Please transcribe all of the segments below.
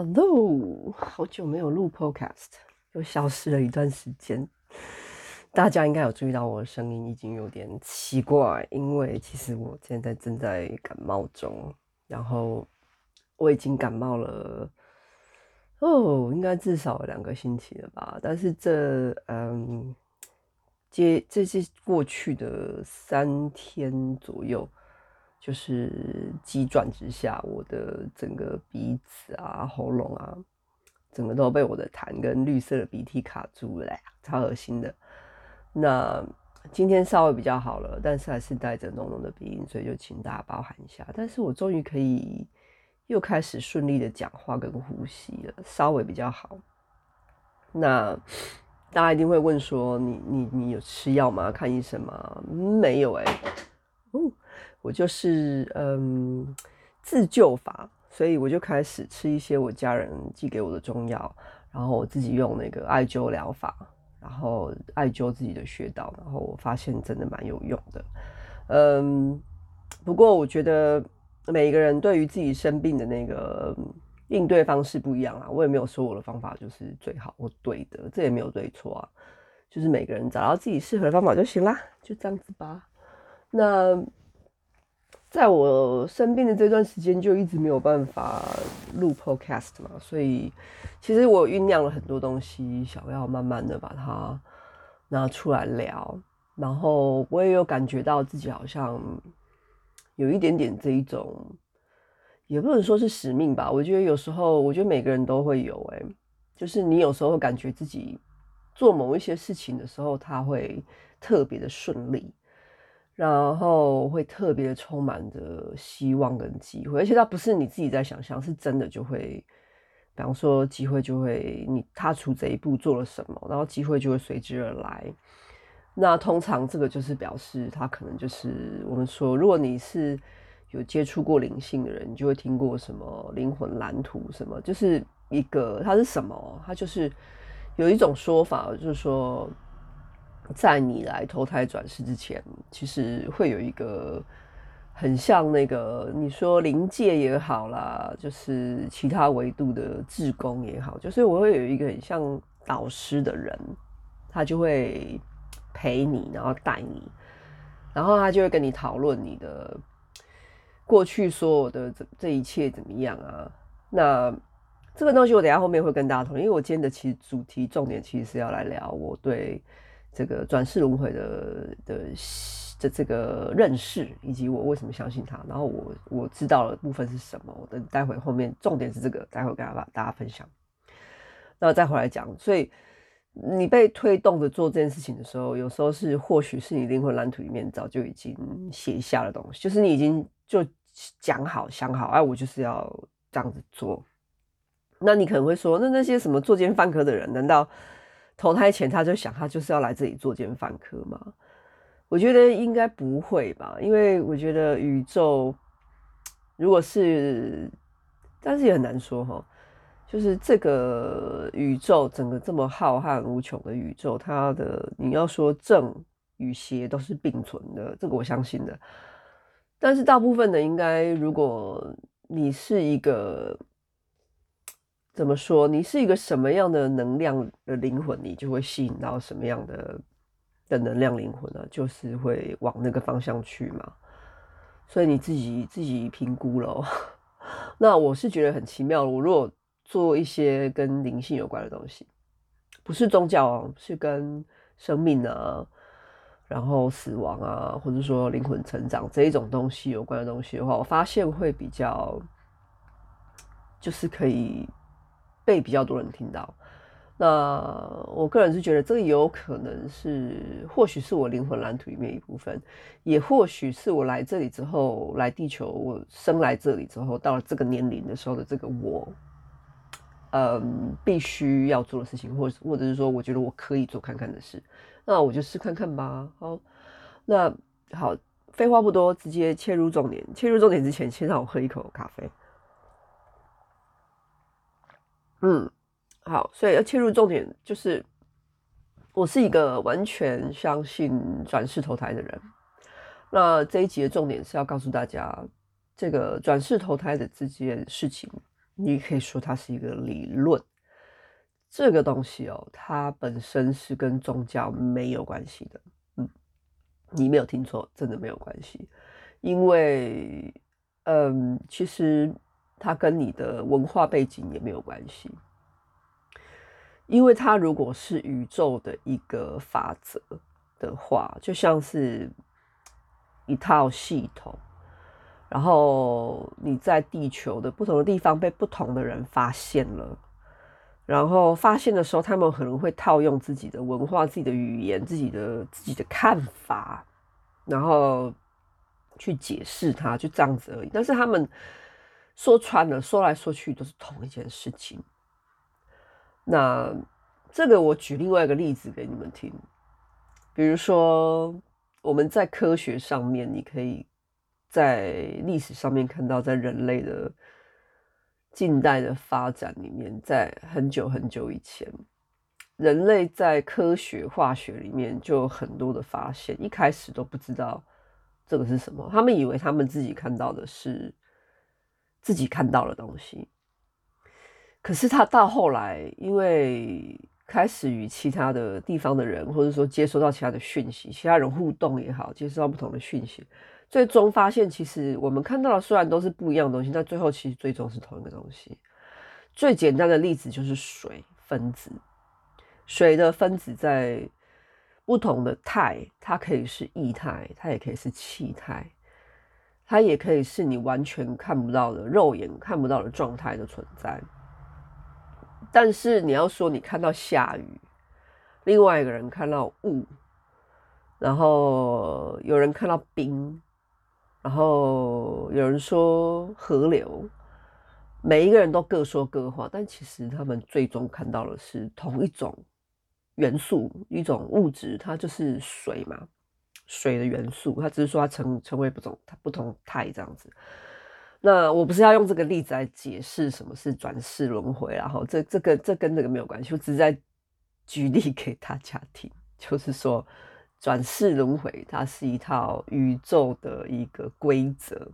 Hello，好久没有录 Podcast，又消失了一段时间。大家应该有注意到我的声音已经有点奇怪，因为其实我现在正在感冒中，然后我已经感冒了哦，应该至少两个星期了吧。但是这嗯，接这是过去的三天左右。就是急转直下，我的整个鼻子啊、喉咙啊，整个都被我的痰跟绿色的鼻涕卡住了，超恶心的。那今天稍微比较好了，但是还是带着浓浓的鼻音，所以就请大家包涵一下。但是我终于可以又开始顺利的讲话跟呼吸了，稍微比较好。那大家一定会问说，你你你有吃药吗？看医生吗？没有哎、哦。我就是嗯自救法，所以我就开始吃一些我家人寄给我的中药，然后我自己用那个艾灸疗法，然后艾灸自己的穴道，然后我发现真的蛮有用的。嗯，不过我觉得每一个人对于自己生病的那个应对方式不一样啊，我也没有说我的方法就是最好或对的，这也没有对错啊，就是每个人找到自己适合的方法就行啦，就这样子吧。那。在我生病的这段时间，就一直没有办法录 podcast 嘛，所以其实我酝酿了很多东西，想要慢慢的把它拿出来聊。然后我也有感觉到自己好像有一点点这一种，也不能说是使命吧。我觉得有时候，我觉得每个人都会有，欸，就是你有时候感觉自己做某一些事情的时候，它会特别的顺利。然后会特别充满着希望跟机会，而且它不是你自己在想象，是真的就会，比方说机会就会你踏出这一步做了什么，然后机会就会随之而来。那通常这个就是表示他可能就是我们说，如果你是有接触过灵性的人，你就会听过什么灵魂蓝图什么，就是一个它是什么？它就是有一种说法，就是说。在你来投胎转世之前，其实会有一个很像那个你说灵界也好啦，就是其他维度的志工也好，就是我会有一个很像导师的人，他就会陪你，然后带你，然后他就会跟你讨论你的过去所有的这这一切怎么样啊？那这个东西我等下后面会跟大家讨论，因为我今天的其实主题重点其实是要来聊我对。这个转世轮回的的的这个认识，以及我为什么相信他，然后我我知道的部分是什么，我等待会后面重点是这个，待会跟大家大家分享。那再回来讲，所以你被推动着做这件事情的时候，有时候是或许是你灵魂蓝图里面早就已经写下的东西，就是你已经就讲好想好，哎，我就是要这样子做。那你可能会说，那那些什么作奸犯科的人，难道？投胎前他就想，他就是要来这里作奸犯科吗？我觉得应该不会吧，因为我觉得宇宙如果是，但是也很难说哈。就是这个宇宙整个这么浩瀚无穷的宇宙，它的你要说正与邪都是并存的，这个我相信的。但是大部分的应该，如果你是一个。怎么说？你是一个什么样的能量的灵魂，你就会吸引到什么样的的能量灵魂呢？就是会往那个方向去嘛。所以你自己自己评估咯。那我是觉得很奇妙。我如果做一些跟灵性有关的东西，不是宗教啊，是跟生命啊，然后死亡啊，或者说灵魂成长这一种东西有关的东西的话，我发现会比较，就是可以。被比较多人听到，那我个人是觉得这个有可能是，或许是我灵魂蓝图里面一部分，也或许是我来这里之后，来地球，我生来这里之后，到了这个年龄的时候的这个我，嗯，必须要做的事情，或者或者是说，我觉得我可以做看看的事，那我就试看看吧。好，那好，废话不多，直接切入重点。切入重点之前，先让我喝一口咖啡。嗯，好，所以要切入重点，就是我是一个完全相信转世投胎的人。那这一集的重点是要告诉大家，这个转世投胎的这件事情，你可以说它是一个理论。这个东西哦，它本身是跟宗教没有关系的。嗯，你没有听错，真的没有关系。因为，嗯，其实它跟你的文化背景也没有关系。因为它如果是宇宙的一个法则的话，就像是一套系统，然后你在地球的不同的地方被不同的人发现了。然后发现的时候，他们可能会套用自己的文化、自己的语言、自己的自己的看法，然后去解释它，就这样子而已。但是他们说穿了，说来说去都是同一件事情。那这个我举另外一个例子给你们听，比如说我们在科学上面，你可以在历史上面看到，在人类的。近代的发展里面，在很久很久以前，人类在科学化学里面就有很多的发现，一开始都不知道这个是什么，他们以为他们自己看到的是自己看到的东西，可是他到后来，因为开始与其他的地方的人，或者说接收到其他的讯息，其他人互动也好，接收到不同的讯息。最终发现，其实我们看到的虽然都是不一样的东西，但最后其实最终是同一个东西。最简单的例子就是水分子，水的分子在不同的态，它可以是液态，它也可以是气态，它也可以是你完全看不到的、肉眼看不到的状态的存在。但是你要说你看到下雨，另外一个人看到雾，然后有人看到冰。然后有人说河流，每一个人都各说各话，但其实他们最终看到的是同一种元素，一种物质，它就是水嘛，水的元素，它只是说它成成为不同它不同态这样子。那我不是要用这个例子来解释什么是转世轮回，然后这这个这跟这个没有关系，我只是在举例给大家听，就是说。转世轮回，它是一套宇宙的一个规则，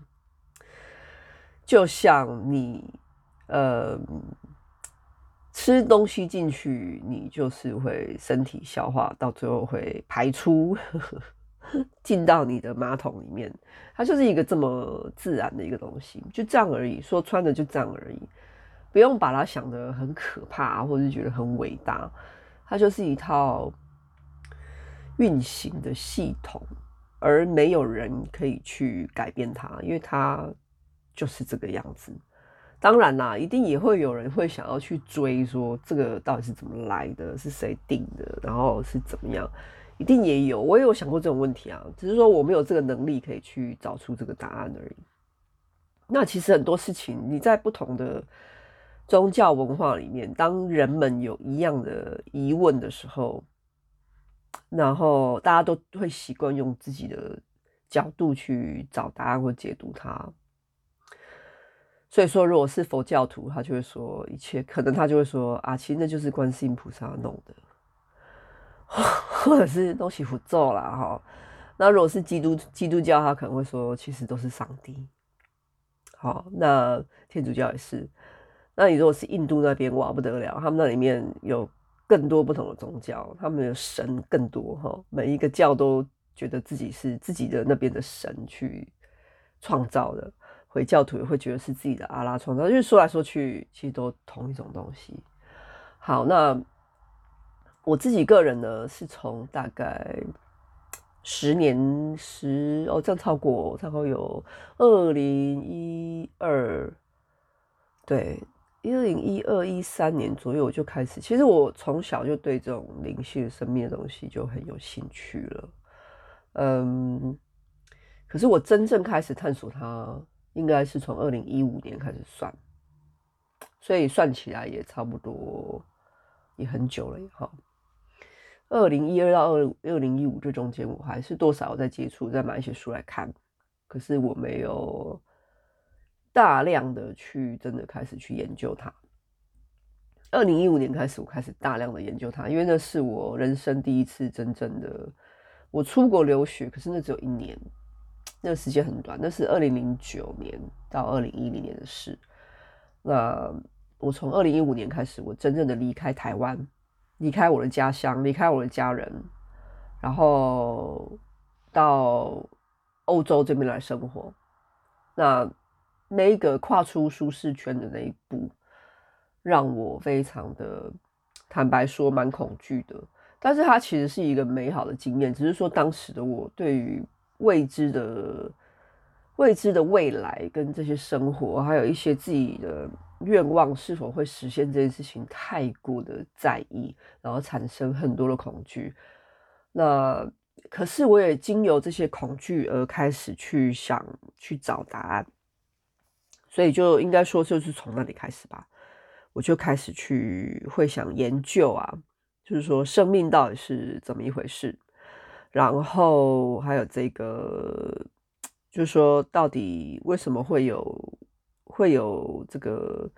就像你，呃，吃东西进去，你就是会身体消化，到最后会排出，进到你的马桶里面，它就是一个这么自然的一个东西，就这样而已。说穿了就这样而已，不用把它想得很可怕，或者是觉得很伟大，它就是一套。运行的系统，而没有人可以去改变它，因为它就是这个样子。当然啦，一定也会有人会想要去追，说这个到底是怎么来的，是谁定的，然后是怎么样？一定也有，我也有想过这种问题啊，只是说我没有这个能力可以去找出这个答案而已。那其实很多事情，你在不同的宗教文化里面，当人们有一样的疑问的时候，然后大家都会习惯用自己的角度去找答案或解读它。所以说，如果是佛教徒，他就会说一切可能，他就会说啊，其实那就是观世音菩萨弄的，或者是都是符咒啦哈。那如果是基督基督教，他可能会说其实都是上帝。好，那天主教也是。那你如果是印度那边，哇不得了，他们那里面有。更多不同的宗教，他们的神更多哈，每一个教都觉得自己是自己的那边的神去创造的，回教徒也会觉得是自己的阿拉创造，就是说来说去，其实都同一种东西。好，那我自己个人呢，是从大概十年十哦，这样超过，差不多有二零一二，对。一零一二一三年左右我就开始，其实我从小就对这种灵性、生命的东西就很有兴趣了。嗯，可是我真正开始探索它，应该是从二零一五年开始算，所以算起来也差不多也很久了哈。二零一二到二二零一五这中间，我还是多少在接触，在买一些书来看，可是我没有。大量的去真的开始去研究它。二零一五年开始，我开始大量的研究它，因为那是我人生第一次真正的我出国留学，可是那只有一年，那个时间很短，那是二零零九年到二零一零年的事。那我从二零一五年开始，我真正的离开台湾，离开我的家乡，离开我的家人，然后到欧洲这边来生活。那那一个跨出舒适圈的那一步，让我非常的坦白说，蛮恐惧的。但是它其实是一个美好的经验，只是说当时的我对于未知的、未知的未来跟这些生活，还有一些自己的愿望是否会实现这件事情，太过的在意，然后产生很多的恐惧。那可是我也经由这些恐惧而开始去想去找答案，所以就应该说就是从那里开始吧，我就开始去会想研究啊。就是说，生命到底是怎么一回事？然后还有这个，就是说，到底为什么会有会有这个，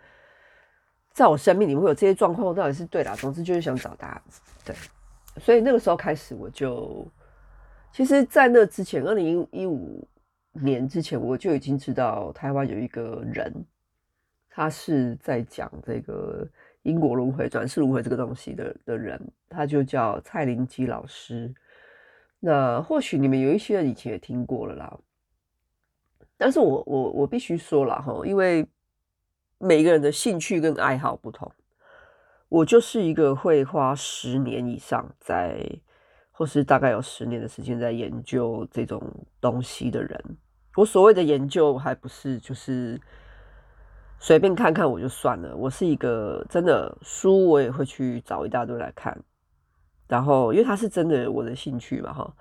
在我生命里面会有这些状况，到底是对的。总之就是想找答案。对，所以那个时候开始，我就其实，在那之前，二零一五年之前，我就已经知道台湾有一个人，他是在讲这个。因果轮回、转世轮回这个东西的的人，他就叫蔡林基老师。那或许你们有一些人以前也听过了啦，但是我我我必须说了哈，因为每个人的兴趣跟爱好不同，我就是一个会花十年以上在，或是大概有十年的时间在研究这种东西的人。我所谓的研究，还不是就是。随便看看我就算了，我是一个真的书我也会去找一大堆来看，然后因为它是真的我的兴趣嘛哈，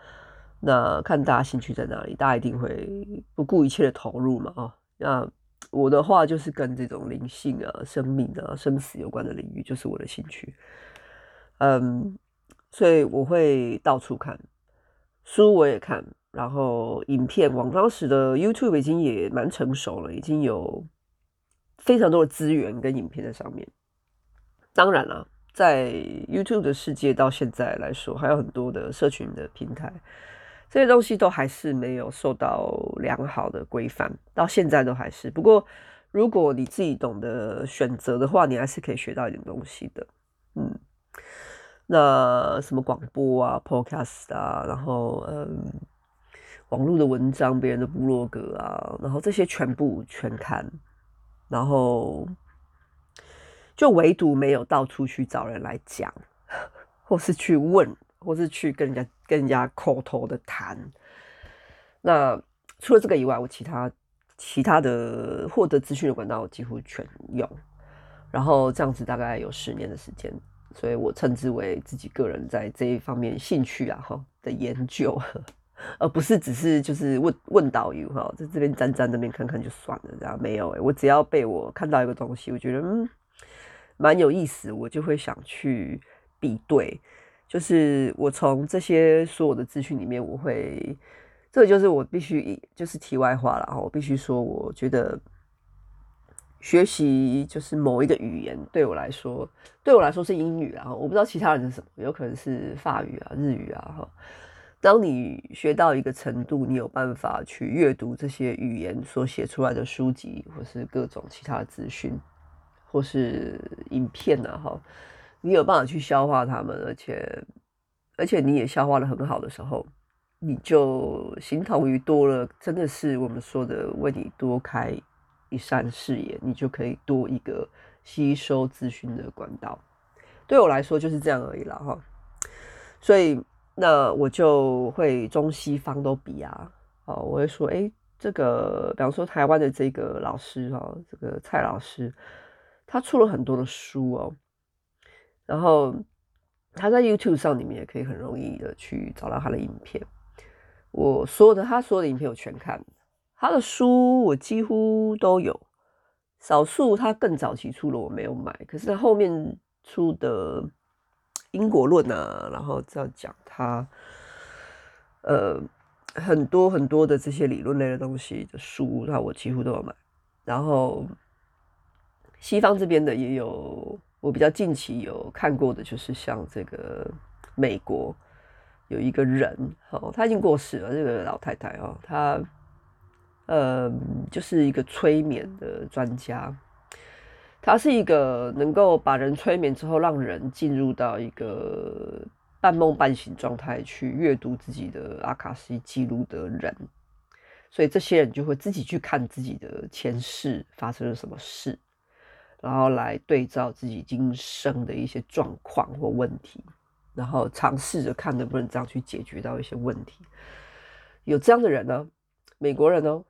那看大家兴趣在哪里，大家一定会不顾一切的投入嘛哈。那我的话就是跟这种灵性啊、生命啊、生死有关的领域，就是我的兴趣。嗯，所以我会到处看书，我也看，然后影片，网当时的 YouTube 已经也蛮成熟了，已经有。非常多的资源跟影片在上面，当然了，在 YouTube 的世界到现在来说，还有很多的社群的平台，这些东西都还是没有受到良好的规范，到现在都还是。不过，如果你自己懂得选择的话，你还是可以学到一点东西的。嗯，那什么广播啊、Podcast 啊，然后嗯，网络的文章、别人的部落格啊，然后这些全部全看。然后，就唯独没有到处去找人来讲，或是去问，或是去跟人家跟人家口头的谈。那除了这个以外，我其他其他的获得资讯的管道我几乎全用。然后这样子大概有十年的时间，所以我称之为自己个人在这一方面兴趣啊哈的研究。而不是只是就是问问导游哈，在这边沾沾那边看看就算了，这样没有诶、我只要被我看到一个东西，我觉得嗯蛮有意思，我就会想去比对。就是我从这些所有的资讯里面，我会这个就是我必须就是题外话了哈，我必须说，我觉得学习就是某一个语言对我来说，对我来说是英语啊，我不知道其他人是什么，有可能是法语啊、日语啊哈。当你学到一个程度，你有办法去阅读这些语言所写出来的书籍，或是各种其他资讯，或是影片啊，哈，你有办法去消化它们，而且而且你也消化得很好的时候，你就形同于多了，真的是我们说的为你多开一扇视野，你就可以多一个吸收资讯的管道。对我来说就是这样而已了，哈，所以。那我就会中西方都比啊，哦，我会说，哎，这个，比方说台湾的这个老师哦，这个蔡老师，他出了很多的书哦，然后他在 YouTube 上，你们也可以很容易的去找到他的影片。我所有的他所有的影片我全看，他的书我几乎都有，少数他更早期出了我没有买，可是他后面出的。因果论啊，然后这样讲他，呃，很多很多的这些理论类的东西的书，那我几乎都有买。然后西方这边的也有，我比较近期有看过的，就是像这个美国有一个人，哦，他已经过世了，这个老太太哦，她，呃，就是一个催眠的专家。他是一个能够把人催眠之后，让人进入到一个半梦半醒状态去阅读自己的阿卡西记录的人。所以这些人就会自己去看自己的前世发生了什么事，然后来对照自己今生的一些状况或问题，然后尝试着看能不能这样去解决到一些问题。有这样的人呢，美国人哦，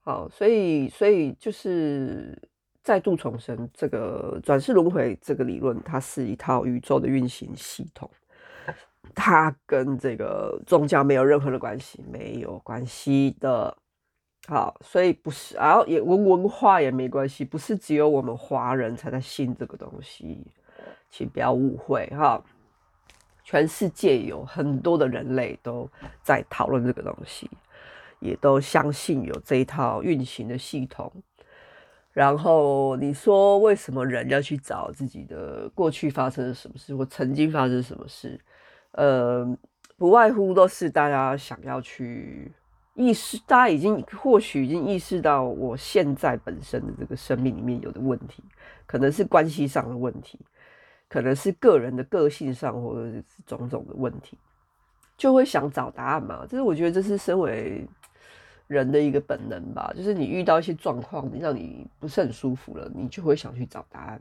好，所以所以就是再度重申，这个转世轮回这个理论，它是一套宇宙的运行系统。它跟这个宗教没有任何的关系，没有关系的。好，所以不是，然后也文文化也没关系，不是只有我们华人才在信这个东西，请不要误会哈。全世界有很多的人类都在讨论这个东西，也都相信有这一套运行的系统。然后你说为什么人要去找自己的过去发生了什么事，或曾经发生什么事？呃，不外乎都是大家想要去。意识，大家已经或许已经意识到，我现在本身的这个生命里面有的问题，可能是关系上的问题，可能是个人的个性上，或者是种种的问题，就会想找答案嘛。就是我觉得这是身为人的一个本能吧。就是你遇到一些状况，让你不是很舒服了，你就会想去找答案。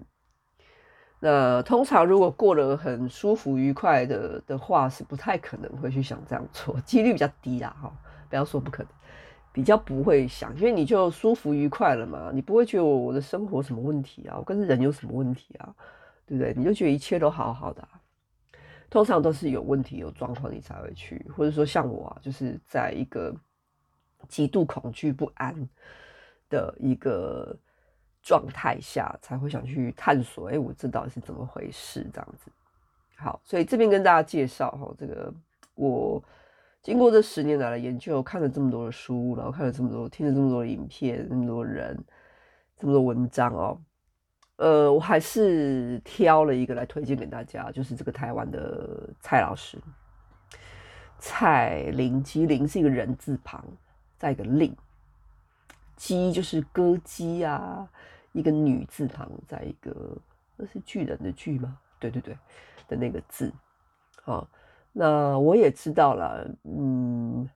那通常如果过得很舒服愉快的的话，是不太可能会去想这样做，几率比较低啦，哈。不要说不可能，比较不会想，因为你就舒服愉快了嘛，你不会觉得我的生活什么问题啊，我跟人有什么问题啊，对不对？你就觉得一切都好好的。通常都是有问题、有状况，你才会去，或者说像我啊，就是在一个极度恐惧不安的一个状态下，才会想去探索。哎，我这到底是怎么回事？这样子。好，所以这边跟大家介绍哈，这个我。经过这十年来的研究，看了这么多的书，然后看了这么多，听了这么多的影片，这么多人，这么多文章哦，呃，我还是挑了一个来推荐给大家，就是这个台湾的蔡老师，蔡灵姬，灵是一个人字旁，再一个令，姬就是歌姬啊，一个女字旁，再一个那是巨人的巨吗？对对对的那个字，好。那我也知道了，嗯，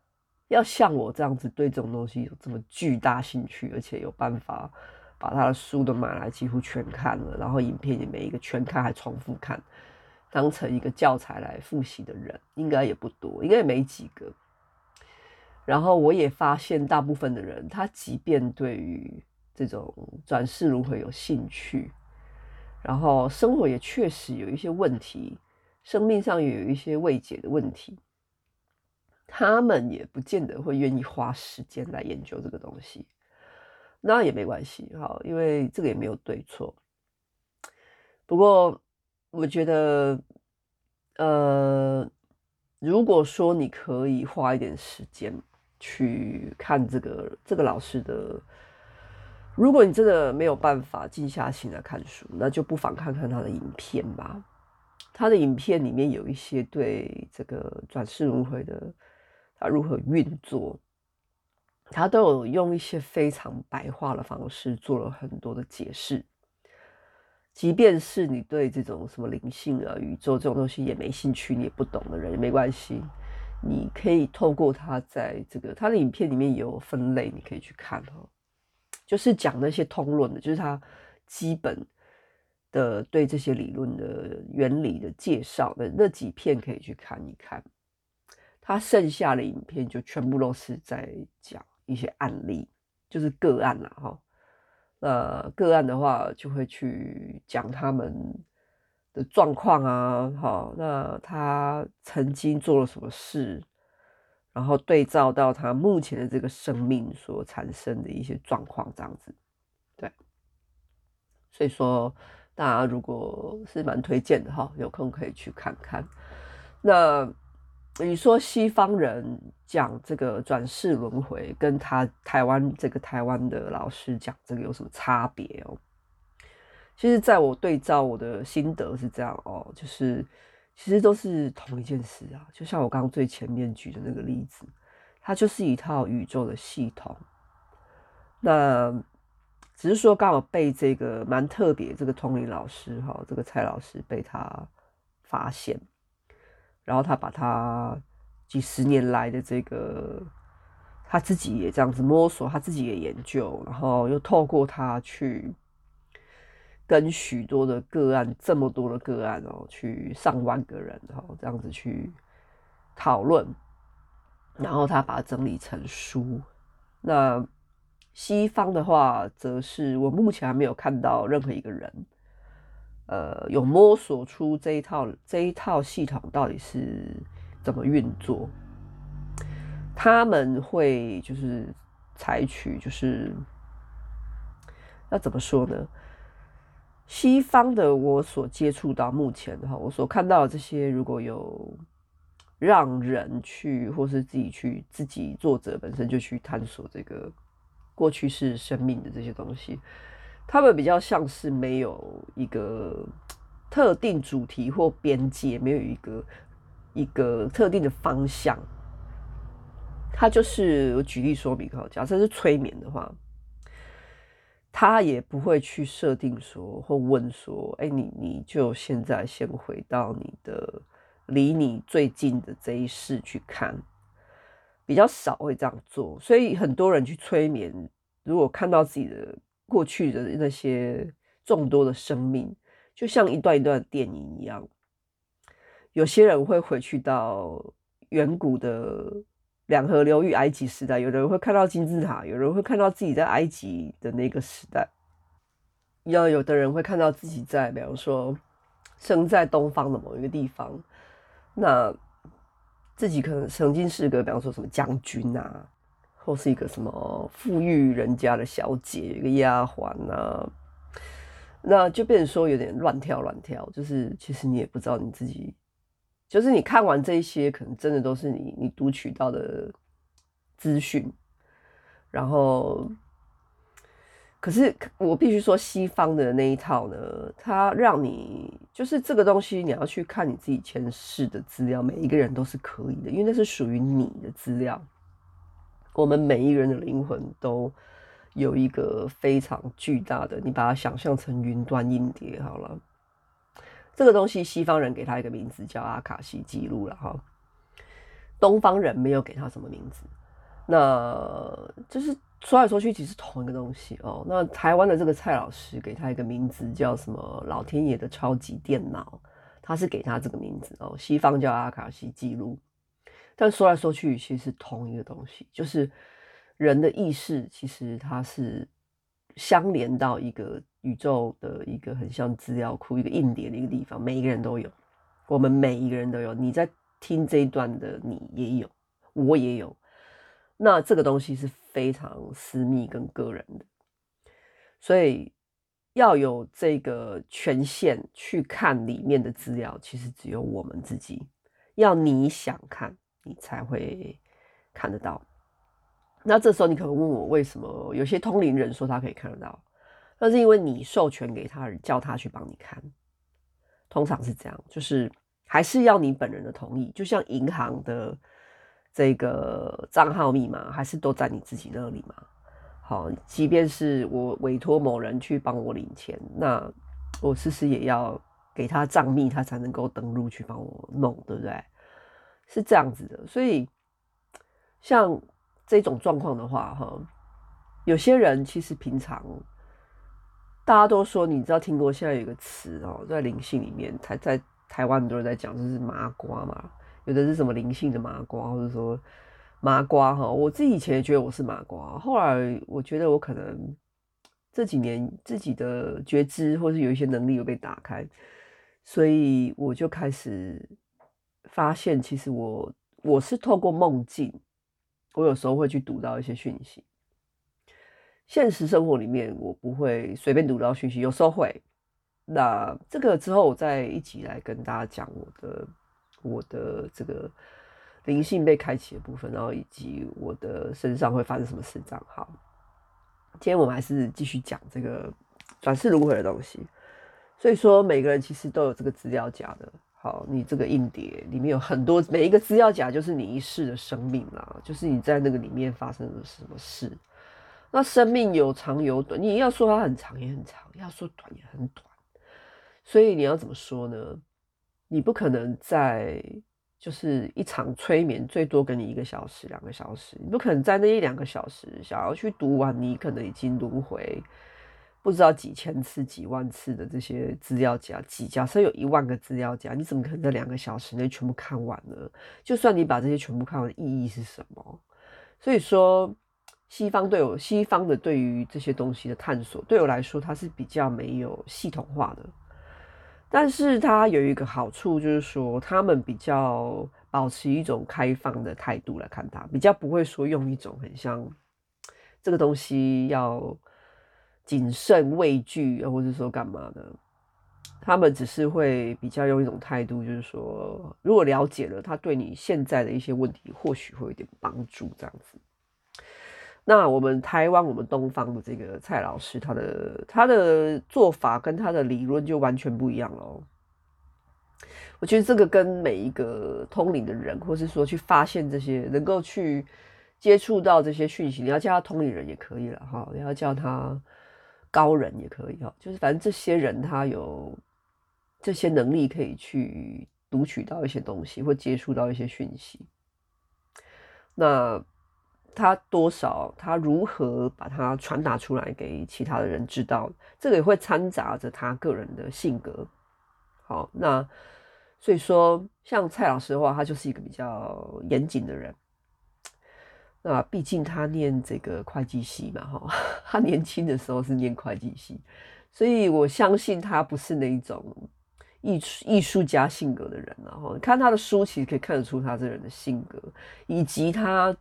要像我这样子对这种东西有这么巨大兴趣，而且有办法把他的书都买来几乎全看了，然后影片也每一个全看还重复看，当成一个教材来复习的人，应该也不多，应该也没几个。然后我也发现，大部分的人，他即便对于这种转世如何有兴趣，然后生活也确实有一些问题。生命上也有一些未解的问题，他们也不见得会愿意花时间来研究这个东西，那也没关系哈，因为这个也没有对错。不过我觉得，呃，如果说你可以花一点时间去看这个这个老师的，如果你真的没有办法静下心来看书，那就不妨看看他的影片吧。他的影片里面有一些对这个转世轮回的他如何运作，他都有用一些非常白话的方式做了很多的解释。即便是你对这种什么灵性啊、宇宙这种东西也没兴趣，你也不懂的人也没关系，你可以透过他在这个他的影片里面有分类，你可以去看哦，就是讲那些通论的，就是他基本。的对这些理论的原理的介绍的那几片可以去看一看，他剩下的影片就全部都是在讲一些案例，就是个案啦哈。呃，个案的话就会去讲他们的状况啊，好，那他曾经做了什么事，然后对照到他目前的这个生命所产生的一些状况，这样子，对，所以说。大家如果是蛮推荐的哈，有空可以去看看。那你说西方人讲这个转世轮回，跟他台湾这个台湾的老师讲这个有什么差别哦？其实，在我对照我的心得是这样哦，就是其实都是同一件事啊。就像我刚刚最前面举的那个例子，它就是一套宇宙的系统。那只是说刚好被这个蛮特别这个通灵老师哈，这个蔡老师被他发现，然后他把他几十年来的这个他自己也这样子摸索，他自己也研究，然后又透过他去跟许多的个案，这么多的个案哦，去上万个人哈，这样子去讨论，然后他把它整理成书，那。西方的话，则是我目前还没有看到任何一个人，呃，有摸索出这一套这一套系统到底是怎么运作。他们会就是采取就是要怎么说呢？西方的我所接触到目前的话，我所看到的这些，如果有让人去，或是自己去，自己作者本身就去探索这个。过去式生命的这些东西，他们比较像是没有一个特定主题或边界，没有一个一个特定的方向。他就是我举例说明哈，假设是催眠的话，他也不会去设定说或问说，哎，你你就现在先回到你的离你最近的这一世去看。比较少会这样做，所以很多人去催眠，如果看到自己的过去的那些众多的生命，就像一段一段的电影一样。有些人会回去到远古的两河流域埃及时代，有人会看到金字塔，有人会看到自己在埃及的那个时代，要有的人会看到自己在，比方说生在东方的某一个地方，那。自己可能曾经是个，比方说什么将军啊，或是一个什么富裕人家的小姐，一个丫鬟啊，那就变成说有点乱跳乱跳，就是其实你也不知道你自己，就是你看完这些，可能真的都是你你读取到的资讯，然后。可是我必须说，西方的那一套呢，它让你就是这个东西，你要去看你自己前世的资料，每一个人都是可以的，因为那是属于你的资料。我们每一个人的灵魂都有一个非常巨大的，你把它想象成云端硬碟好了。这个东西，西方人给他一个名字叫阿卡西记录了哈，东方人没有给他什么名字，那就是。说来说去，其实同一个东西哦。那台湾的这个蔡老师给他一个名字叫什么？老天爷的超级电脑，他是给他这个名字哦。西方叫阿卡西记录，但说来说去，其实是同一个东西，就是人的意识，其实它是相连到一个宇宙的一个很像资料库、一个硬碟的一个地方，每一个人都有，我们每一个人都有。你在听这一段的，你也有，我也有。那这个东西是非常私密跟个人的，所以要有这个权限去看里面的资料，其实只有我们自己。要你想看，你才会看得到。那这时候你可能问我，为什么有些通灵人说他可以看得到？那是因为你授权给他，叫他去帮你看。通常是这样，就是还是要你本人的同意，就像银行的。这个账号密码还是都在你自己那里嘛？好，即便是我委托某人去帮我领钱，那我是不是也要给他账密，他才能够登录去帮我弄，对不对？是这样子的。所以像这种状况的话，哈，有些人其实平常大家都说，你知道听过现在有一个词哦，在灵性里面，台在台湾很多人在讲，就是麻瓜嘛。有的是什么灵性的麻瓜，或者说麻瓜哈。我自己以前也觉得我是麻瓜，后来我觉得我可能这几年自己的觉知或是有一些能力有被打开，所以我就开始发现，其实我我是透过梦境，我有时候会去读到一些讯息。现实生活里面我不会随便读到讯息，有时候会。那这个之后我再一起来跟大家讲我的。我的这个灵性被开启的部分，然后以及我的身上会发生什么事，这样好。今天我们还是继续讲这个转世轮回的东西。所以说，每个人其实都有这个资料夹的。好，你这个硬碟里面有很多，每一个资料夹就是你一世的生命啦，就是你在那个里面发生了什么事。那生命有长有短，你要说它很长也很长，要说短也很短。所以你要怎么说呢？你不可能在就是一场催眠最多给你一个小时、两个小时，你不可能在那一两个小时想要去读完你可能已经轮回不知道几千次、几万次的这些资料夹。几假设有一万个资料夹，你怎么可能在两个小时内全部看完呢？就算你把这些全部看完，意义是什么？所以说。西方对我，西方的对于这些东西的探索，对我来说，它是比较没有系统化的。但是它有一个好处，就是说他们比较保持一种开放的态度来看它，比较不会说用一种很像这个东西要谨慎畏惧，或者说干嘛的。他们只是会比较用一种态度，就是说，如果了解了，他对你现在的一些问题，或许会有点帮助，这样子。那我们台湾，我们东方的这个蔡老师，他的他的做法跟他的理论就完全不一样喽。我觉得这个跟每一个通灵的人，或是说去发现这些，能够去接触到这些讯息，你要叫他通灵人也可以了哈，你要叫他高人也可以哈，就是反正这些人他有这些能力，可以去读取到一些东西，或接触到一些讯息。那。他多少，他如何把它传达出来给其他的人知道？这个也会掺杂着他个人的性格。好，那所以说，像蔡老师的话，他就是一个比较严谨的人。那毕竟他念这个会计系嘛，哈，他年轻的时候是念会计系，所以我相信他不是那一种艺术艺术家性格的人。然后看他的书，其实可以看得出他这人的性格，以及他。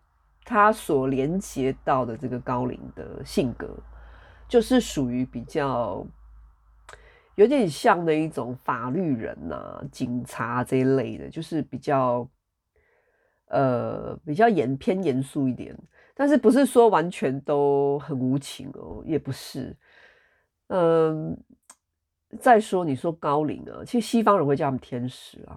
他所连接到的这个高灵的性格，就是属于比较有点像那一种法律人呐、啊、警察这一类的，就是比较呃比较严偏严肃一点，但是不是说完全都很无情哦，也不是。嗯，再说你说高灵啊，其实西方人会叫他们天使啊。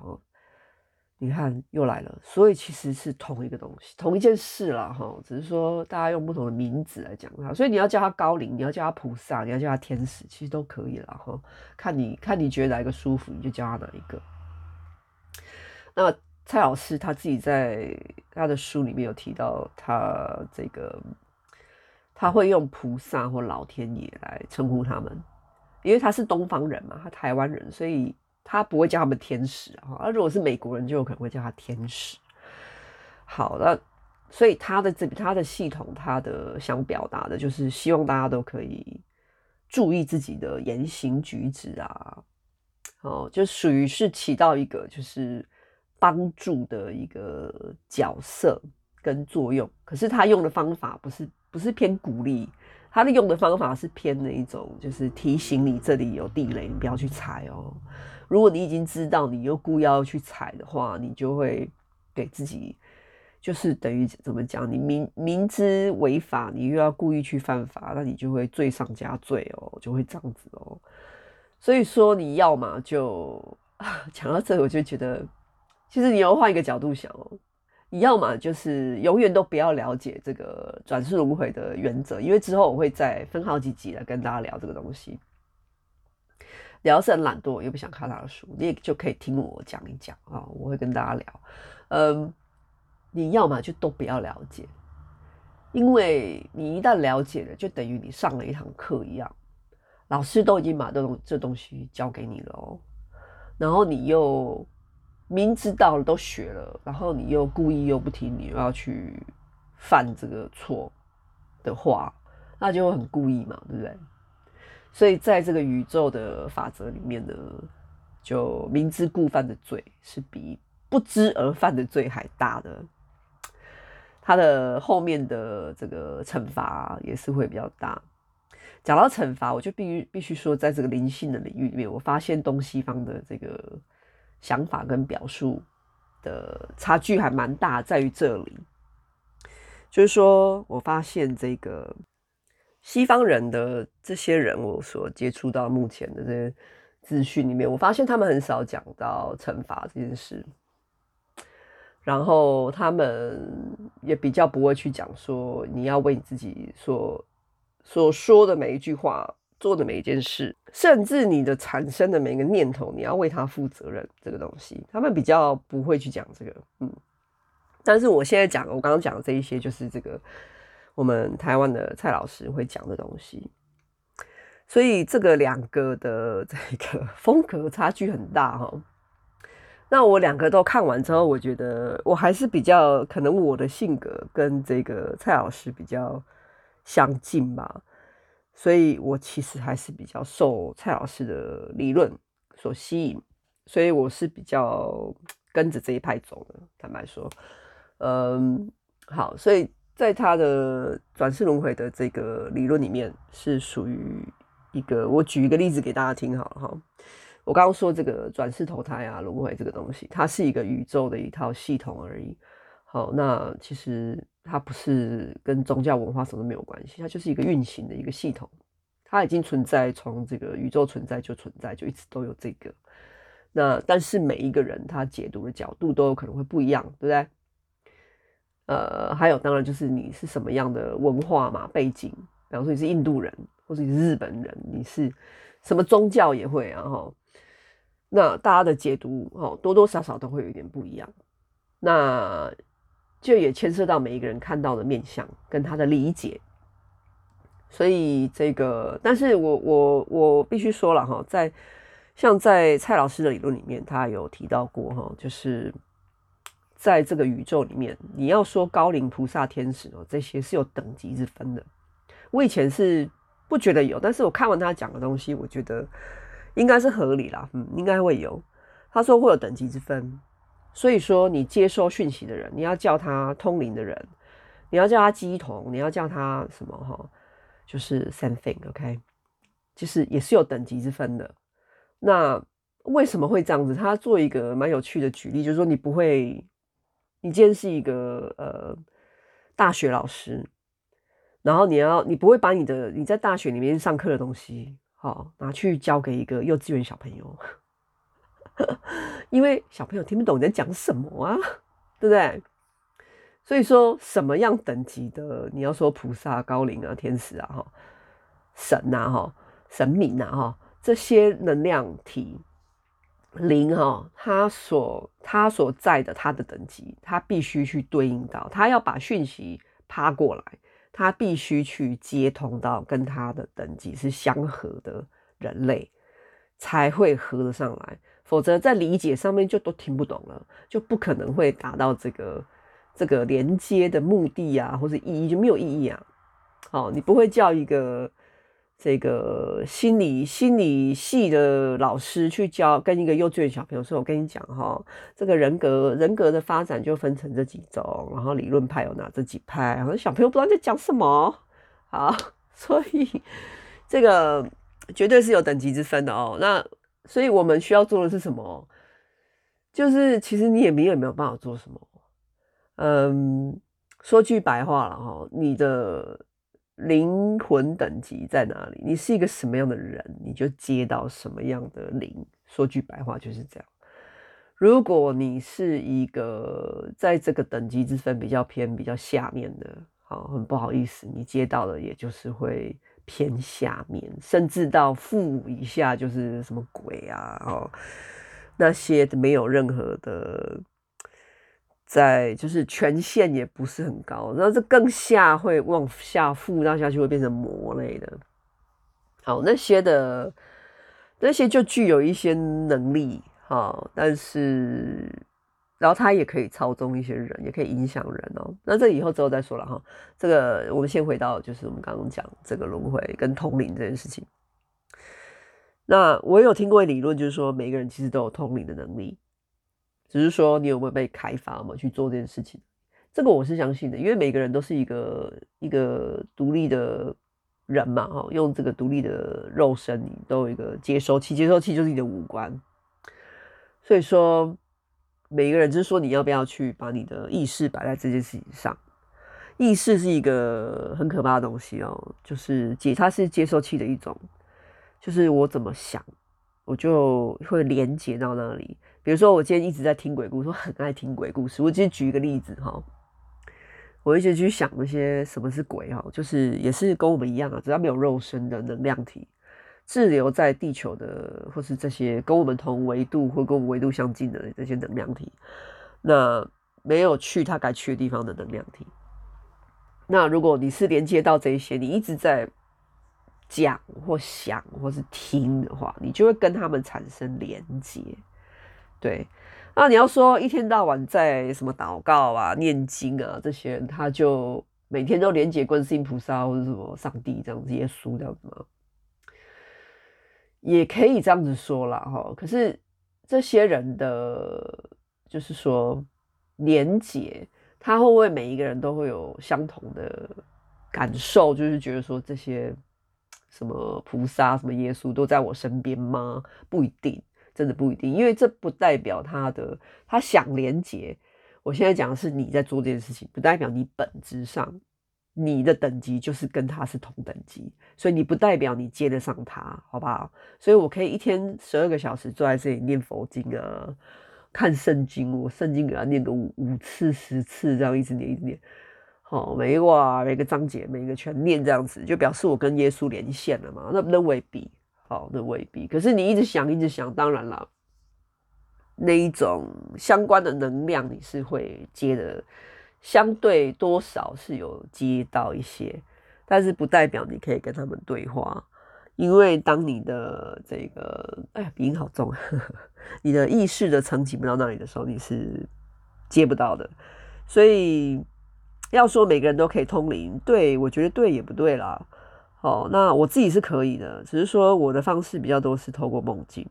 你看又来了，所以其实是同一个东西，同一件事啦，哈，只是说大家用不同的名字来讲它。所以你要叫他高龄，你要叫他菩萨，你要叫他天使，其实都可以啦，哈。看你看你觉得哪一个舒服，你就叫他哪一个。那蔡老师他自己在他的书里面有提到，他这个他会用菩萨或老天爷来称呼他们，因为他是东方人嘛，他台湾人，所以。他不会叫他们天使啊，而如果是美国人，就有可能会叫他天使。好了，所以他的这他的系统，他的想表达的就是希望大家都可以注意自己的言行举止啊，哦，就属于是起到一个就是帮助的一个角色跟作用。可是他用的方法不是不是偏鼓励，他的用的方法是偏那一种，就是提醒你这里有地雷，你不要去踩哦。如果你已经知道，你又故意要去踩的话，你就会给自己，就是等于怎么讲？你明明知违法，你又要故意去犯法，那你就会罪上加罪哦，就会这样子哦。所以说，你要嘛就讲到这，我就觉得，其实你要换一个角度想哦，你要嘛就是永远都不要了解这个转世轮回的原则，因为之后我会再分好几集来跟大家聊这个东西。你要是很懒惰，又不想看他的书，你也就可以听我讲一讲啊。我会跟大家聊，嗯，你要么就都不要了解，因为你一旦了解了，就等于你上了一堂课一样，老师都已经把这东这东西教给你了哦，然后你又明知道了都学了，然后你又故意又不听，你又要去犯这个错的话，那就很故意嘛，对不对？所以，在这个宇宙的法则里面呢，就明知故犯的罪是比不知而犯的罪还大的，他的后面的这个惩罚也是会比较大。讲到惩罚，我就必须必须说，在这个灵性的领域里面，我发现东西方的这个想法跟表述的差距还蛮大，在于这里，就是说我发现这个。西方人的这些人，我所接触到目前的这些资讯里面，我发现他们很少讲到惩罚这件事，然后他们也比较不会去讲说你要为你自己所所说的每一句话，做的每一件事，甚至你的产生的每一个念头，你要为他负责任。这个东西，他们比较不会去讲这个，嗯。但是我现在讲，我刚刚讲的这一些，就是这个我们台湾的蔡老师会讲的东西。所以这个两个的 这个风格差距很大哈。那我两个都看完之后，我觉得我还是比较可能我的性格跟这个蔡老师比较相近吧。所以我其实还是比较受蔡老师的理论所吸引，所以我是比较 跟着这一派走的。坦白说，嗯，好，所以在他的转世轮回的这个理论里面，是属于一个。我举一个例子给大家听好了哈。我刚刚说这个转世投胎啊，轮回这个东西，它是一个宇宙的一套系统而已。好，那其实。它不是跟宗教文化什么都没有关系，它就是一个运行的一个系统，它已经存在，从这个宇宙存在就存在，就一直都有这个。那但是每一个人他解读的角度都有可能会不一样，对不对？呃，还有当然就是你是什么样的文化嘛背景，比方说你是印度人，或者你是日本人，你是什么宗教也会啊哈。那大家的解读哦，多多少少都会有一点不一样。那。就也牵涉到每一个人看到的面相跟他的理解，所以这个，但是我我我必须说了哈，在像在蔡老师的理论里面，他有提到过哈，就是在这个宇宙里面，你要说高灵、菩萨、天使哦，这些是有等级之分的。我以前是不觉得有，但是我看完他讲的东西，我觉得应该是合理啦，嗯，应该会有。他说会有等级之分。所以说，你接收讯息的人，你要叫他通灵的人，你要叫他乩童，你要叫他什么哈？就是 same thing，OK，就是也是有等级之分的。那为什么会这样子？他做一个蛮有趣的举例，就是说你不会，你今天是一个呃大学老师，然后你要你不会把你的你在大学里面上课的东西，好拿去教给一个幼稚园小朋友。因为小朋友听不懂你在讲什么啊，对不对？所以说什么样等级的，你要说菩萨、高灵啊、天使啊、哈神呐、哈神明呐、哈这些能量体灵哈，他所他所在的他的等级，他必须去对应到，他要把讯息趴过来，他必须去接通到跟他的等级是相合的人类，才会合得上来。否则在理解上面就都听不懂了，就不可能会达到这个这个连接的目的啊，或者意义就没有意义啊。好，你不会叫一个这个心理心理系的老师去教跟一个幼稚园小朋友说：“我跟你讲哈，这个人格人格的发展就分成这几种，然后理论派有哪这几派，然后小朋友不知道在讲什么。”好，所以这个绝对是有等级之分的哦。那。所以我们需要做的是什么？就是其实你也没有没有办法做什么。嗯，说句白话了哈，你的灵魂等级在哪里？你是一个什么样的人，你就接到什么样的灵。说句白话就是这样。如果你是一个在这个等级之分比较偏比较下面的，好，很不好意思，你接到的也就是会。偏下面，甚至到负以下，就是什么鬼啊，哦，那些没有任何的，在就是权限也不是很高，然后这更下会往下附到下去会变成魔类的。好，那些的那些就具有一些能力，哈，但是。然后他也可以操纵一些人，也可以影响人哦。那这以后之后再说了哈。这个我们先回到，就是我们刚刚讲这个轮回跟通灵这件事情。那我有听过理论，就是说每个人其实都有通灵的能力，只是说你有没有被开发嘛去做这件事情。这个我是相信的，因为每个人都是一个一个独立的人嘛，哈，用这个独立的肉身，你都有一个接收器，接收器就是你的五官，所以说。每一个人就是说，你要不要去把你的意识摆在这件事情上？意识是一个很可怕的东西哦，就是接它是接收器的一种，就是我怎么想，我就会连接到那里。比如说，我今天一直在听鬼故事，我很爱听鬼故事。我今天举一个例子哈，我一直去想那些什么是鬼哈，就是也是跟我们一样啊，只要没有肉身的能量体，滞留在地球的，或是这些跟我们同维度或跟我们维度相近的这些能量体，那没有去他该去的地方的能量体。那如果你是连接到这一些，你一直在讲或想或是听的话，你就会跟他们产生连接，对。那你要说一天到晚在什么祷告啊、念经啊，这些他就每天都连接观世音菩萨或者什么上帝这样子、耶稣这样子吗？也可以这样子说啦哈。可是这些人的，就是说连接，他会不会每一个人都会有相同的感受？就是觉得说这些什么菩萨、什么耶稣都在我身边吗？不一定。真的不一定，因为这不代表他的他想连接。我现在讲的是你在做这件事情，不代表你本质上你的等级就是跟他是同等级，所以你不代表你接得上他，好不好？所以我可以一天十二个小时坐在这里念佛经啊，看圣经，我圣经给他念个五五次十次，这样一直念一直念，好，每一个每个章节每一个全念这样子，就表示我跟耶稣连线了嘛？那那未必。好，那未必。可是你一直想，一直想，当然了，那一种相关的能量你是会接的，相对多少是有接到一些，但是不代表你可以跟他们对话，因为当你的这个，哎，鼻音好重，呵呵，你的意识的层级不到那里的时候，你是接不到的。所以要说每个人都可以通灵，对，我觉得对也不对啦。哦，那我自己是可以的，只是说我的方式比较多是透过梦境，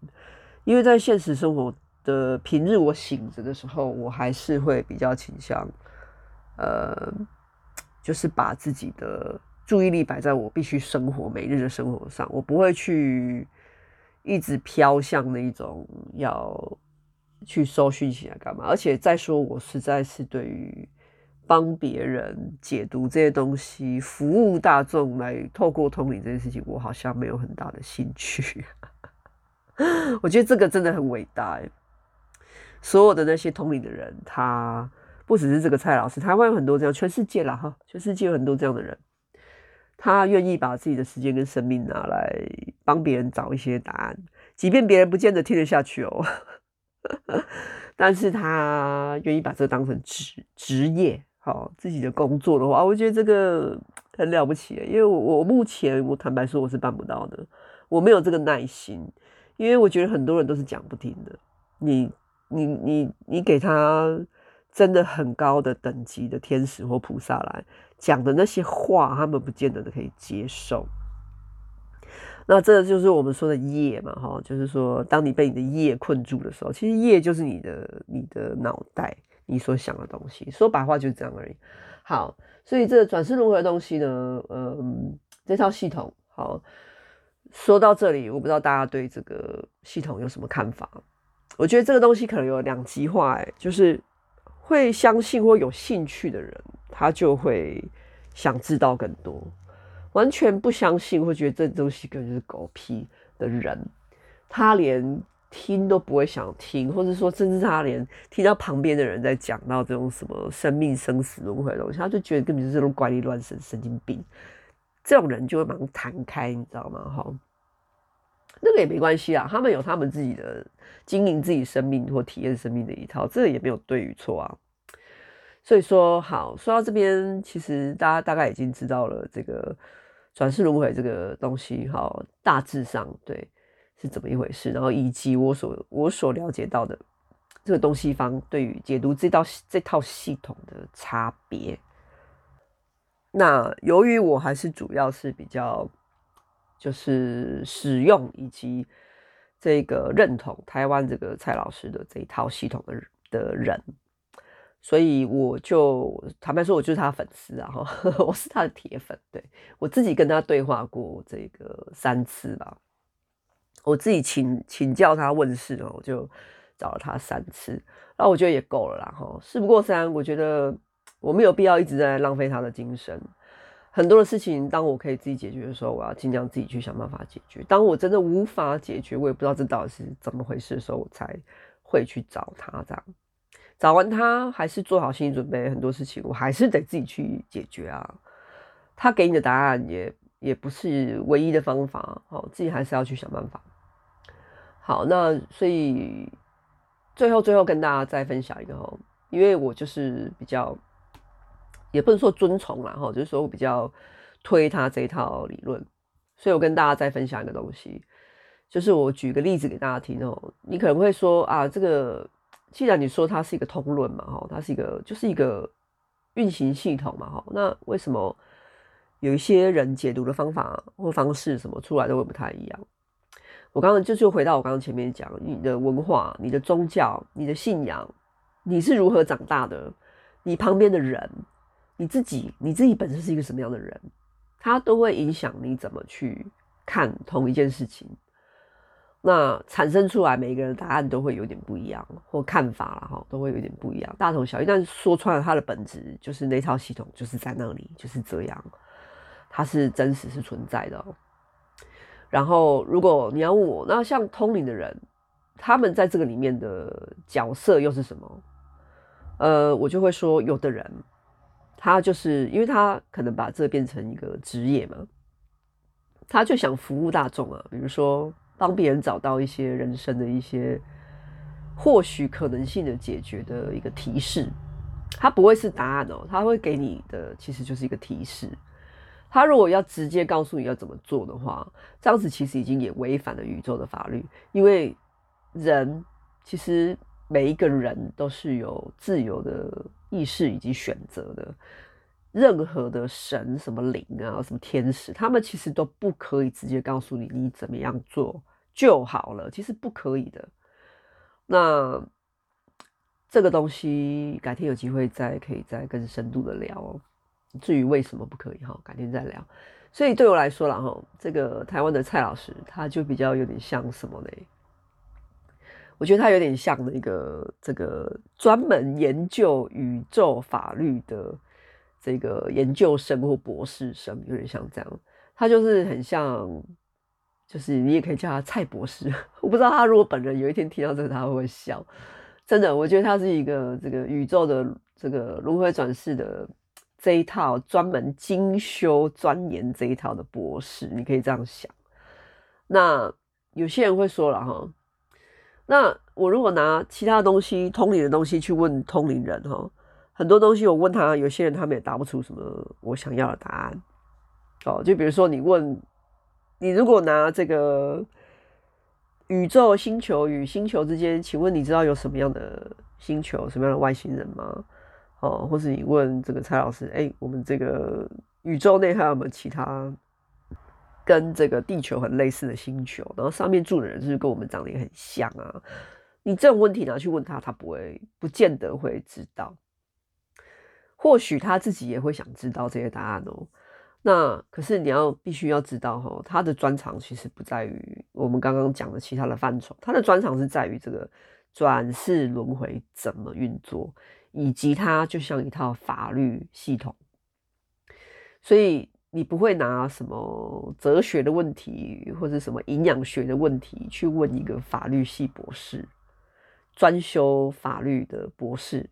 因为在现实生活的平日我醒着的时候，我还是会比较倾向，呃，就是把自己的注意力摆在我必须生活每日的生活上，我不会去一直飘向那一种要去搜讯息来干嘛，而且再说我实在是对于。帮别人解读这些东西，服务大众来透过通灵这件事情，我好像没有很大的兴趣。我觉得这个真的很伟大。所有的那些通灵的人，他不只是这个蔡老师，台湾有很多这样，全世界啦哈，全世界有很多这样的人，他愿意把自己的时间跟生命拿来帮别人找一些答案，即便别人不见得听得下去哦，但是他愿意把这当成职职业。好，自己的工作的话，我觉得这个很了不起，因为我我目前我坦白说我是办不到的，我没有这个耐心，因为我觉得很多人都是讲不听的，你你你你给他真的很高的等级的天使或菩萨来讲的那些话，他们不见得可以接受。那这就是我们说的业嘛，哈，就是说当你被你的业困住的时候，其实业就是你的你的脑袋。你所想的东西，说白话就是这样而已。好，所以这个转世轮回的东西呢，嗯，这套系统，好，说到这里，我不知道大家对这个系统有什么看法？我觉得这个东西可能有两极化，哎，就是会相信或有兴趣的人，他就会想知道更多；完全不相信或觉得这东西根本就是狗屁的人，他连。听都不会想听，或者说，甚至他连听到旁边的人在讲到这种什么生命生死轮回的东西，他就觉得根本就是这种怪力乱神、神经病。这种人就会马上弹开，你知道吗？哈，那个也没关系啊，他们有他们自己的经营自己生命或体验生命的一套，这个也没有对与错啊。所以说，好，说到这边，其实大家大概已经知道了这个转世轮回这个东西，哈，大致上对。是怎么一回事？然后以及我所我所了解到的这个东西方对于解读这道这套系统的差别。那由于我还是主要是比较就是使用以及这个认同台湾这个蔡老师的这一套系统的的人，所以我就坦白说，我就是他粉丝啊！哈，我是他的铁粉。对，我自己跟他对话过这个三次吧。我自己请请教他问事哦，我就找了他三次，那我觉得也够了啦哈。事不过三，我觉得我没有必要一直在浪费他的精神。很多的事情，当我可以自己解决的时候，我要尽量自己去想办法解决。当我真的无法解决，我也不知道这到底是怎么回事的时候，我才会去找他这样。找完他，还是做好心理准备，很多事情我还是得自己去解决啊。他给你的答案也也不是唯一的方法，好，自己还是要去想办法。好，那所以最后最后跟大家再分享一个哈，因为我就是比较，也不能说遵从啦哈，就是说我比较推他这一套理论，所以我跟大家再分享一个东西，就是我举个例子给大家听哦，你可能会说啊，这个。既然你说它是一个通论嘛，哈，它是一个就是一个运行系统嘛，哈，那为什么有一些人解读的方法或方式什么出来都会不太一样？我刚刚就就回到我刚刚前面讲，你的文化、你的宗教、你的信仰，你是如何长大的，你旁边的人，你自己，你自己本身是一个什么样的人，它都会影响你怎么去看同一件事情。那产生出来每一个人的答案都会有点不一样，或看法啦哈，都会有点不一样，大同小异。但是说穿了，它的本质就是那套系统就是在那里，就是这样，它是真实是存在的。然后，如果你要问我，那像通灵的人，他们在这个里面的角色又是什么？呃，我就会说，有的人他就是因为他可能把这变成一个职业嘛，他就想服务大众啊，比如说。帮别人找到一些人生的一些或许可能性的解决的一个提示，他不会是答案哦，他会给你的其实就是一个提示。他如果要直接告诉你要怎么做的话，这样子其实已经也违反了宇宙的法律，因为人其实每一个人都是有自由的意识以及选择的。任何的神、什么灵啊、什么天使，他们其实都不可以直接告诉你你怎么样做就好了，其实不可以的。那这个东西改天有机会再可以再更深度的聊哦。至于为什么不可以哈，改天再聊。所以对我来说啦哈，这个台湾的蔡老师他就比较有点像什么呢？我觉得他有点像那个这个专门研究宇宙法律的。这个研究生或博士生有点像这样，他就是很像，就是你也可以叫他蔡博士。我不知道他如果本人有一天听到这个，他会不会笑？真的，我觉得他是一个这个宇宙的这个轮回转世的这一套专门精修钻研这一套的博士，你可以这样想。那有些人会说了哈，那我如果拿其他东西通灵的东西去问通灵人哈？很多东西我问他，有些人他们也答不出什么我想要的答案。哦，就比如说你问，你如果拿这个宇宙星球与星球之间，请问你知道有什么样的星球、什么样的外星人吗？哦，或是你问这个蔡老师，哎、我们这个宇宙内还有没有其他跟这个地球很类似的星球？然后上面住的人是不是跟我们长得也很像啊？你这种问题拿去问他，他不会，不见得会知道。或许他自己也会想知道这些答案哦。那可是你要必须要知道哈，他的专长其实不在于我们刚刚讲的其他的范畴，他的专长是在于这个转世轮回怎么运作，以及它就像一套法律系统。所以你不会拿什么哲学的问题或者什么营养学的问题去问一个法律系博士，专修法律的博士。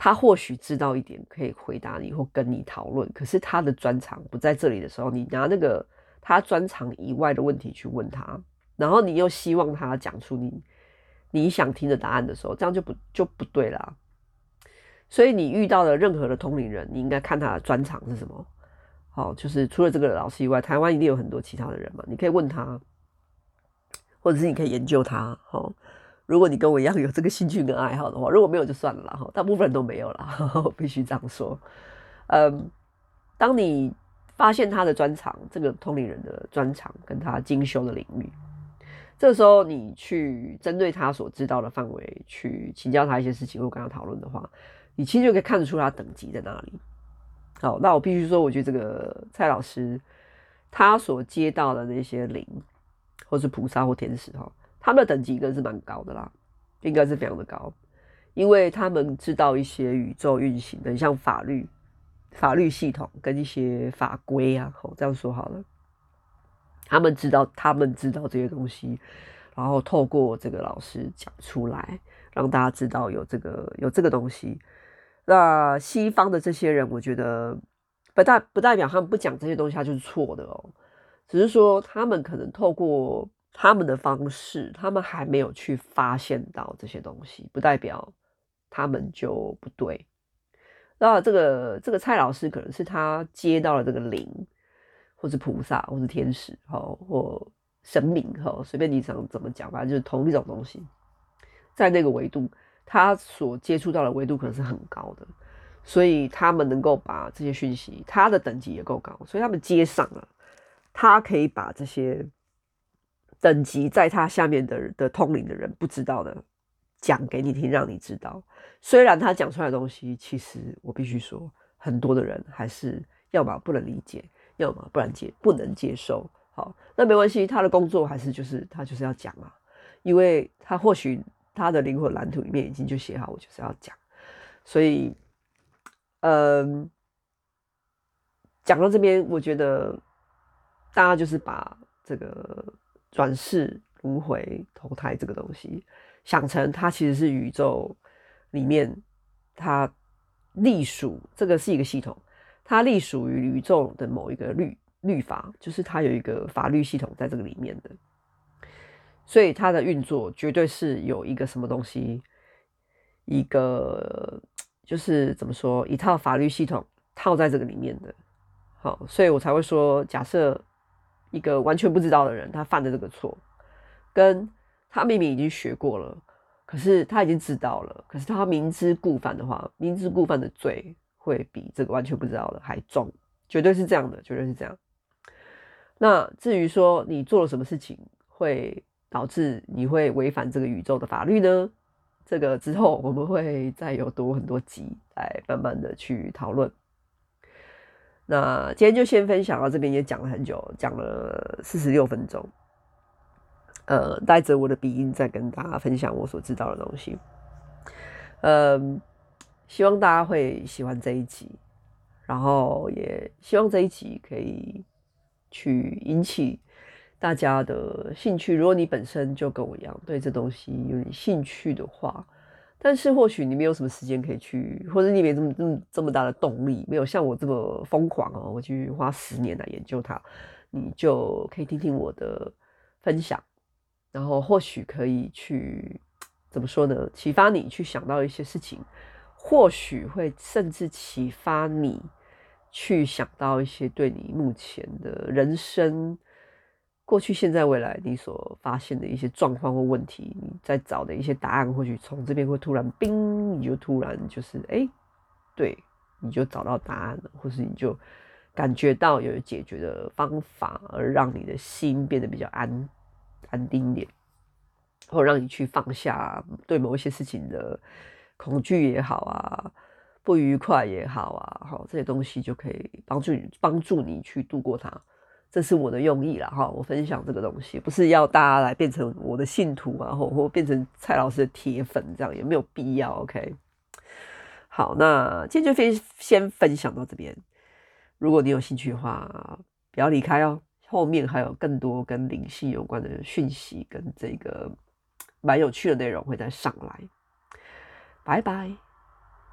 他或许知道一点，可以回答你或跟你讨论。可是他的专长不在这里的时候，你拿那个他专长以外的问题去问他，然后你又希望他讲出你你想听的答案的时候，这样就不就不对啦。所以你遇到的任何的通灵人，你应该看他的专长是什么。好，就是除了这个老师以外，台湾一定有很多其他的人嘛，你可以问他，或者是你可以研究他。好。如果你跟我一样有这个兴趣跟爱好的话，如果没有就算了，哈，大部分人都没有了，必须这样说。嗯，当你发现他的专长，这个通灵人的专长跟他精修的领域，这时候你去针对他所知道的范围去请教他一些事情，或跟他讨论的话，你其实就可以看得出他等级在哪里。好，那我必须说，我觉得这个蔡老师他所接到的那些灵，或是菩萨或天使，哈。他们的等级应该是蛮高的啦，应该是非常的高，因为他们知道一些宇宙运行的，像法律、法律系统跟一些法规啊，好，这样说好了，他们知道，他们知道这些东西，然后透过这个老师讲出来，让大家知道有这个有这个东西。那西方的这些人，我觉得不代不代表他们不讲这些东西，他就是错的哦。只是说他们可能透过他们的方式，他们还没有去发现到这些东西，不代表他们就不对。那这个这个蔡老师可能是他接到了这个灵，或是菩萨，或是天使，哈，或神明，哈，随便你想怎么讲，反正就是同一种东西，在那个维度，他所接触到的维度可能是很高的，所以他们能够把这些讯息，他的等级也够高，所以他们接上了。他可以把这些等级在他下面的的通灵的人不知道的讲给你听，让你知道。虽然他讲出来的东西，其实我必须说，很多的人还是要么不能理解，要么不然接不能接受。好，那没关系，他的工作还是就是他就是要讲啊，因为他或许他的灵魂蓝图里面已经就写好，我就是要讲。所以，嗯，讲到这边，我觉得。大家就是把这个转世轮回投胎这个东西想成它其实是宇宙里面它隶属这个是一个系统，它隶属于宇宙的某一个律律法，就是它有一个法律系统在这个里面的，所以它的运作绝对是有一个什么东西，一个就是怎么说一套法律系统套在这个里面的。好，所以我才会说假设。一个完全不知道的人，他犯的这个错，跟他明明已经学过了，可是他已经知道了，可是他明知故犯的话，明知故犯的罪会比这个完全不知道的还重，绝对是这样的，绝对是这样。那至于说你做了什么事情会导致你会违反这个宇宙的法律呢？这个之后我们会再有多很多集来慢慢的去讨论。那今天就先分享到这边，也讲了很久，讲了四十六分钟。呃，带着我的鼻音再跟大家分享我所知道的东西。嗯，希望大家会喜欢这一集，然后也希望这一集可以去引起大家的兴趣。如果你本身就跟我一样对这东西有点兴趣的话。但是或许你没有什么时间可以去，或者你没这么这么这么大的动力，没有像我这么疯狂哦，我去花十年来研究它，你就可以听听我的分享，然后或许可以去怎么说呢？启发你去想到一些事情，或许会甚至启发你去想到一些对你目前的人生。过去、现在、未来，你所发现的一些状况或问题，你在找的一些答案，或许从这边会突然，冰，你就突然就是，哎、欸，对，你就找到答案了，或是你就感觉到有解决的方法，而让你的心变得比较安安定一点，或让你去放下对某一些事情的恐惧也好啊，不愉快也好啊，好，这些东西就可以帮助你，帮助你去度过它。这是我的用意啦，哈！我分享这个东西，不是要大家来变成我的信徒啊，或或变成蔡老师的铁粉，这样也没有必要。OK，好，那今天就先先分享到这边。如果你有兴趣的话，不要离开哦，后面还有更多跟灵性有关的讯息，跟这个蛮有趣的内容会再上来。拜拜。